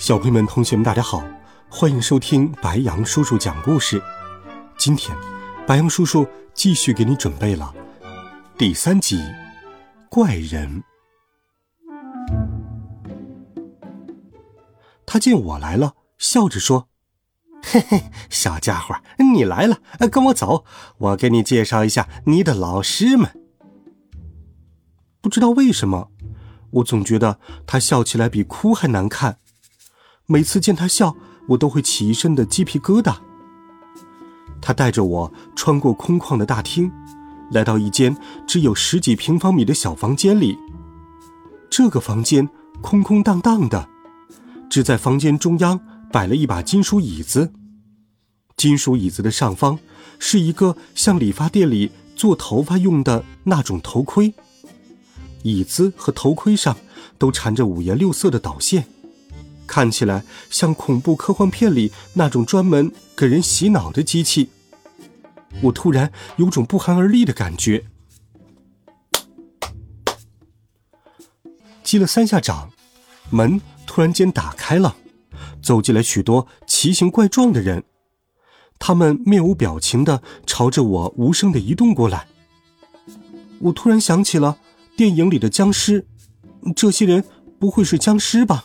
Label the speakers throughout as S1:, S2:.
S1: 小朋友们、同学们，大家好，欢迎收听白羊叔叔讲故事。今天，白羊叔叔继续给你准备了第三集《怪人》。他见我来了，笑着说：“嘿嘿，小家伙，你来了，跟我走，我给你介绍一下你的老师们。”不知道为什么，我总觉得他笑起来比哭还难看。每次见他笑，我都会起一身的鸡皮疙瘩。他带着我穿过空旷的大厅，来到一间只有十几平方米的小房间里。这个房间空空荡荡的，只在房间中央摆了一把金属椅子。金属椅子的上方是一个像理发店里做头发用的那种头盔，椅子和头盔上都缠着五颜六色的导线。看起来像恐怖科幻片里那种专门给人洗脑的机器。我突然有种不寒而栗的感觉。击了三下掌，门突然间打开了，走进来许多奇形怪状的人，他们面无表情的朝着我无声的移动过来。我突然想起了电影里的僵尸，这些人不会是僵尸吧？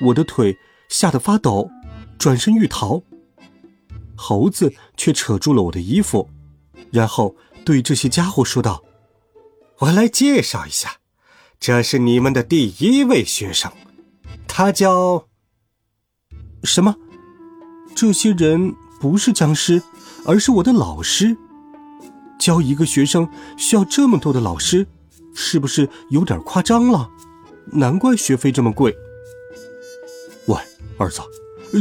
S1: 我的腿吓得发抖，转身欲逃。猴子却扯住了我的衣服，然后对这些家伙说道：“我来介绍一下，这是你们的第一位学生，他叫……什么？这些人不是僵尸，而是我的老师。教一个学生需要这么多的老师，是不是有点夸张了？难怪学费这么贵。”儿子，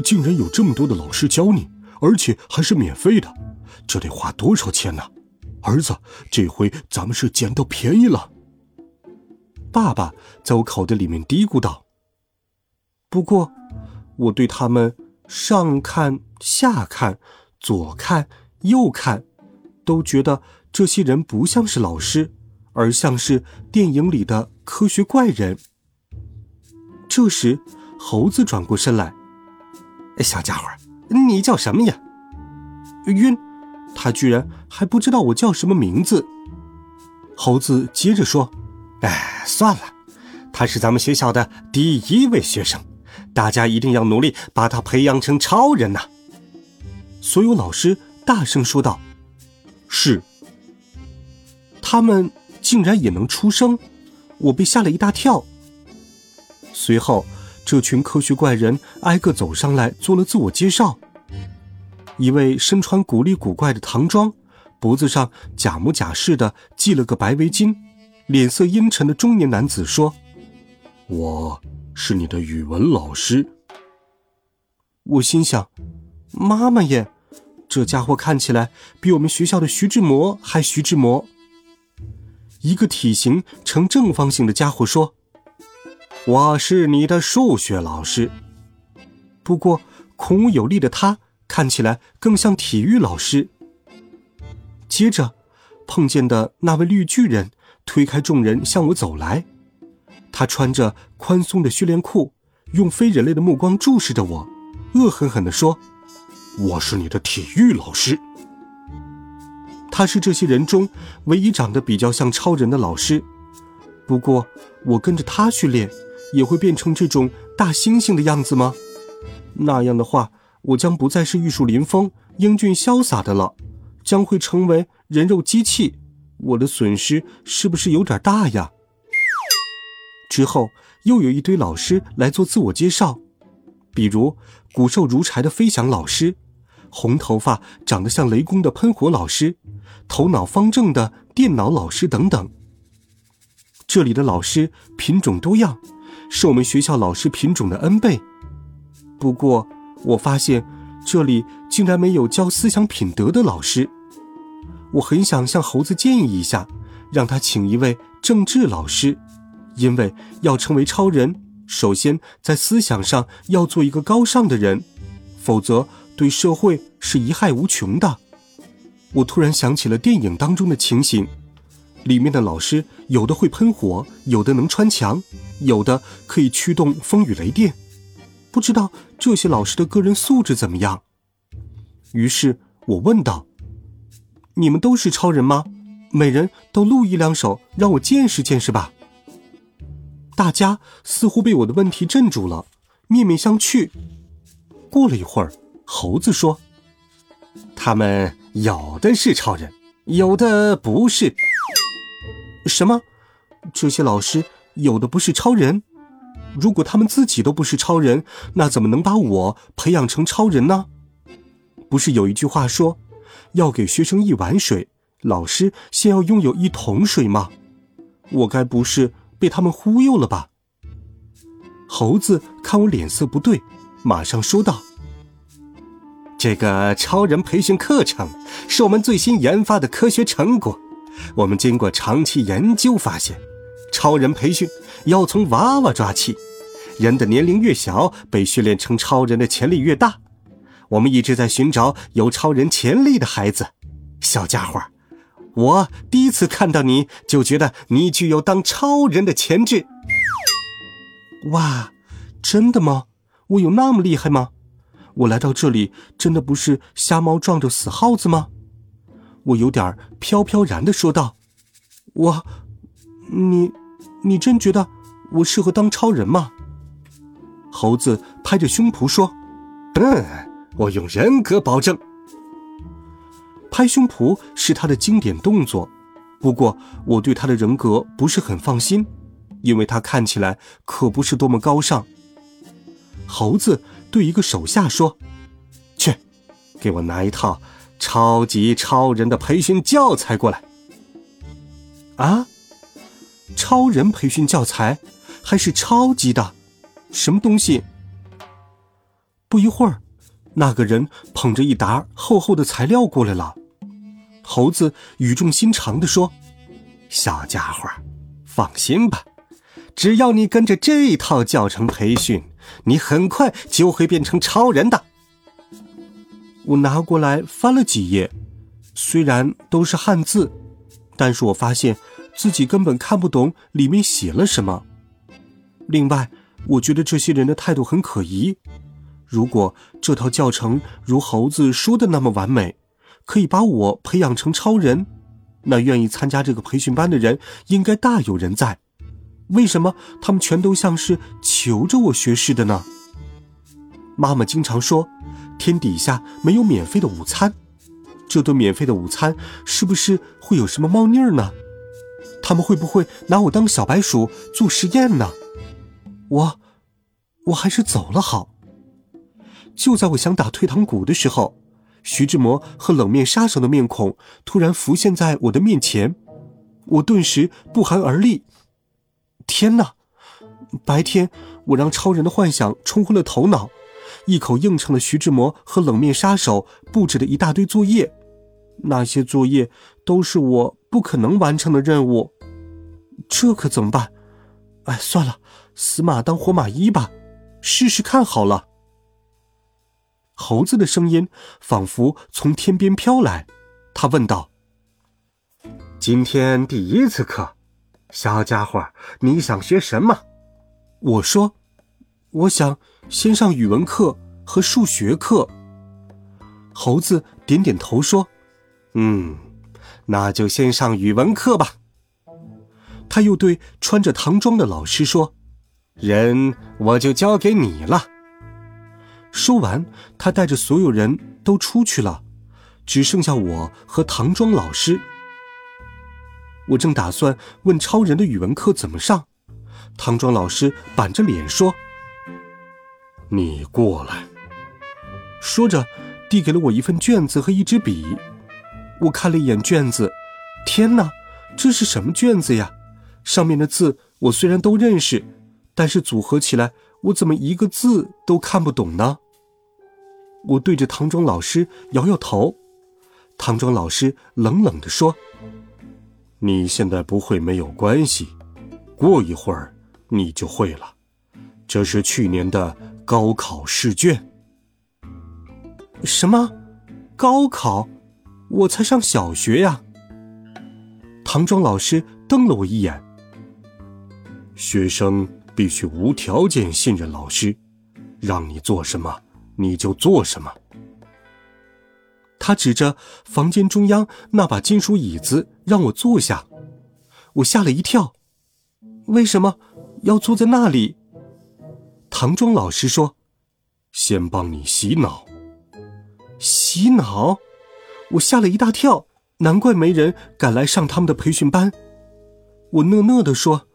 S1: 竟然有这么多的老师教你，而且还是免费的，这得花多少钱呢？儿子，这回咱们是捡到便宜了。爸爸在我口袋里面嘀咕道。不过，我对他们上看下看，左看右看，都觉得这些人不像是老师，而像是电影里的科学怪人。这时。猴子转过身来，小家伙，你叫什么呀？晕，他居然还不知道我叫什么名字。猴子接着说：“哎，算了，他是咱们学校的第一位学生，大家一定要努力把他培养成超人呐！”所有老师大声说道：“是。”他们竟然也能出声，我被吓了一大跳。随后。这群科学怪人挨个走上来，做了自我介绍。一位身穿古里古怪的唐装，脖子上假模假式的系了个白围巾，脸色阴沉的中年男子说：“我是你的语文老师。”我心想：“妈妈耶，这家伙看起来比我们学校的徐志摩还徐志摩。”一个体型呈正方形的家伙说。我是你的数学老师，不过孔武有力的他看起来更像体育老师。接着，碰见的那位绿巨人推开众人向我走来，他穿着宽松的训练裤，用非人类的目光注视着我，恶狠狠地说：“我是你的体育老师。”他是这些人中唯一长得比较像超人的老师，不过我跟着他训练。也会变成这种大猩猩的样子吗？那样的话，我将不再是玉树临风、英俊潇洒的了，将会成为人肉机器。我的损失是不是有点大呀？之后又有一堆老师来做自我介绍，比如骨瘦如柴的飞翔老师，红头发长得像雷公的喷火老师，头脑方正的电脑老师等等。这里的老师品种多样。是我们学校老师品种的 N 倍，不过我发现这里竟然没有教思想品德的老师。我很想向猴子建议一下，让他请一位政治老师，因为要成为超人，首先在思想上要做一个高尚的人，否则对社会是贻害无穷的。我突然想起了电影当中的情形，里面的老师有的会喷火，有的能穿墙，有的可以驱动风雨雷电，不知道这些老师的个人素质怎么样。于是我问道。你们都是超人吗？每人都录一两首，让我见识见识吧。大家似乎被我的问题镇住了，面面相觑。过了一会儿，猴子说：“他们有的是超人，有的不是。”什么？这些老师有的不是超人？如果他们自己都不是超人，那怎么能把我培养成超人呢？不是有一句话说？要给学生一碗水，老师先要拥有一桶水吗？我该不是被他们忽悠了吧？猴子看我脸色不对，马上说道：“这个超人培训课程是我们最新研发的科学成果。我们经过长期研究发现，超人培训要从娃娃抓起，人的年龄越小，被训练成超人的潜力越大。”我们一直在寻找有超人潜力的孩子，小家伙，我第一次看到你就觉得你具有当超人的潜质。哇，真的吗？我有那么厉害吗？我来到这里真的不是瞎猫撞着死耗子吗？我有点飘飘然的说道：“我，你，你真觉得我适合当超人吗？”猴子拍着胸脯说：“嗯。”我用人格保证。拍胸脯是他的经典动作，不过我对他的人格不是很放心，因为他看起来可不是多么高尚。猴子对一个手下说：“去，给我拿一套超级超人的培训教材过来。”啊，超人培训教材，还是超级的，什么东西？不一会儿。那个人捧着一沓厚厚的材料过来了，猴子语重心长地说：“小家伙，放心吧，只要你跟着这套教程培训，你很快就会变成超人的。”我拿过来翻了几页，虽然都是汉字，但是我发现自己根本看不懂里面写了什么。另外，我觉得这些人的态度很可疑。如果这套教程如猴子说的那么完美，可以把我培养成超人，那愿意参加这个培训班的人应该大有人在。为什么他们全都像是求着我学似的呢？妈妈经常说，天底下没有免费的午餐。这顿免费的午餐是不是会有什么猫腻儿呢？他们会不会拿我当小白鼠做实验呢？我，我还是走了好。就在我想打退堂鼓的时候，徐志摩和冷面杀手的面孔突然浮现在我的面前，我顿时不寒而栗。天哪！白天我让超人的幻想冲昏了头脑，一口应承了徐志摩和冷面杀手布置的一大堆作业，那些作业都是我不可能完成的任务，这可怎么办？哎，算了，死马当活马医吧，试试看好了。猴子的声音仿佛从天边飘来，他问道：“今天第一次课，小家伙，你想学什么？”我说：“我想先上语文课和数学课。”猴子点点头说：“嗯，那就先上语文课吧。”他又对穿着唐装的老师说：“人我就交给你了。”说完，他带着所有人都出去了，只剩下我和唐庄老师。我正打算问超人的语文课怎么上，唐庄老师板着脸说：“你过来。”说着，递给了我一份卷子和一支笔。我看了一眼卷子，天哪，这是什么卷子呀？上面的字我虽然都认识，但是组合起来我怎么一个字都看不懂呢？我对着唐庄老师摇摇头，唐庄老师冷冷地说：“你现在不会没有关系，过一会儿你就会了。这是去年的高考试卷。”什么？高考？我才上小学呀！唐庄老师瞪了我一眼。学生必须无条件信任老师，让你做什么你就做什么。他指着房间中央那把金属椅子让我坐下，我吓了一跳。为什么要坐在那里？唐庄老师说：“先帮你洗脑。”洗脑？我吓了一大跳，难怪没人敢来上他们的培训班。我讷讷的说：“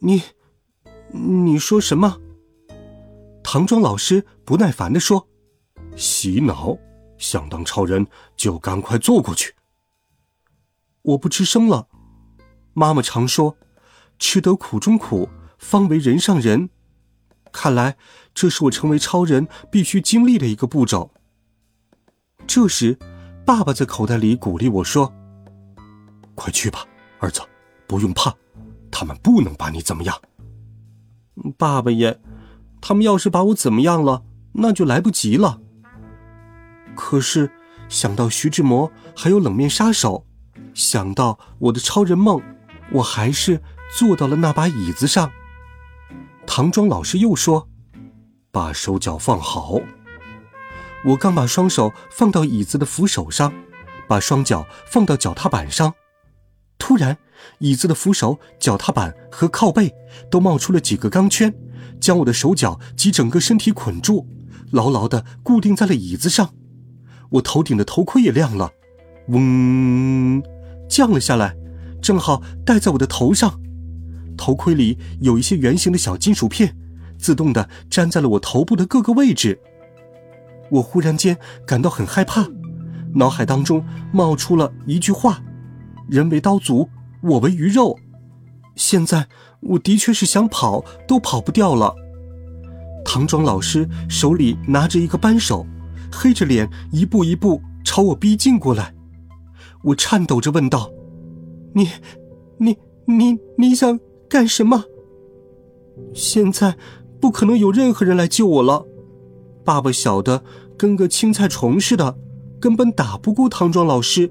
S1: 你，你说什么？”唐庄老师不耐烦的说：“洗脑，想当超人就赶快坐过去。”我不吱声了。妈妈常说：“吃得苦中苦，方为人上人。”看来这是我成为超人必须经历的一个步骤。这时。爸爸在口袋里鼓励我说：“快去吧，儿子，不用怕，他们不能把你怎么样。”爸爸也，他们要是把我怎么样了，那就来不及了。可是想到徐志摩还有冷面杀手，想到我的超人梦，我还是坐到了那把椅子上。唐庄老师又说：“把手脚放好。”我刚把双手放到椅子的扶手上，把双脚放到脚踏板上，突然，椅子的扶手、脚踏板和靠背都冒出了几个钢圈，将我的手脚及整个身体捆住，牢牢地固定在了椅子上。我头顶的头盔也亮了，嗡，降了下来，正好戴在我的头上。头盔里有一些圆形的小金属片，自动地粘在了我头部的各个位置。我忽然间感到很害怕，脑海当中冒出了一句话：“人为刀俎，我为鱼肉。”现在我的确是想跑都跑不掉了。唐庄老师手里拿着一个扳手，黑着脸一步一步朝我逼近过来。我颤抖着问道：“你、你、你、你想干什么？”现在不可能有任何人来救我了。爸爸小的跟个青菜虫似的，根本打不过唐庄老师。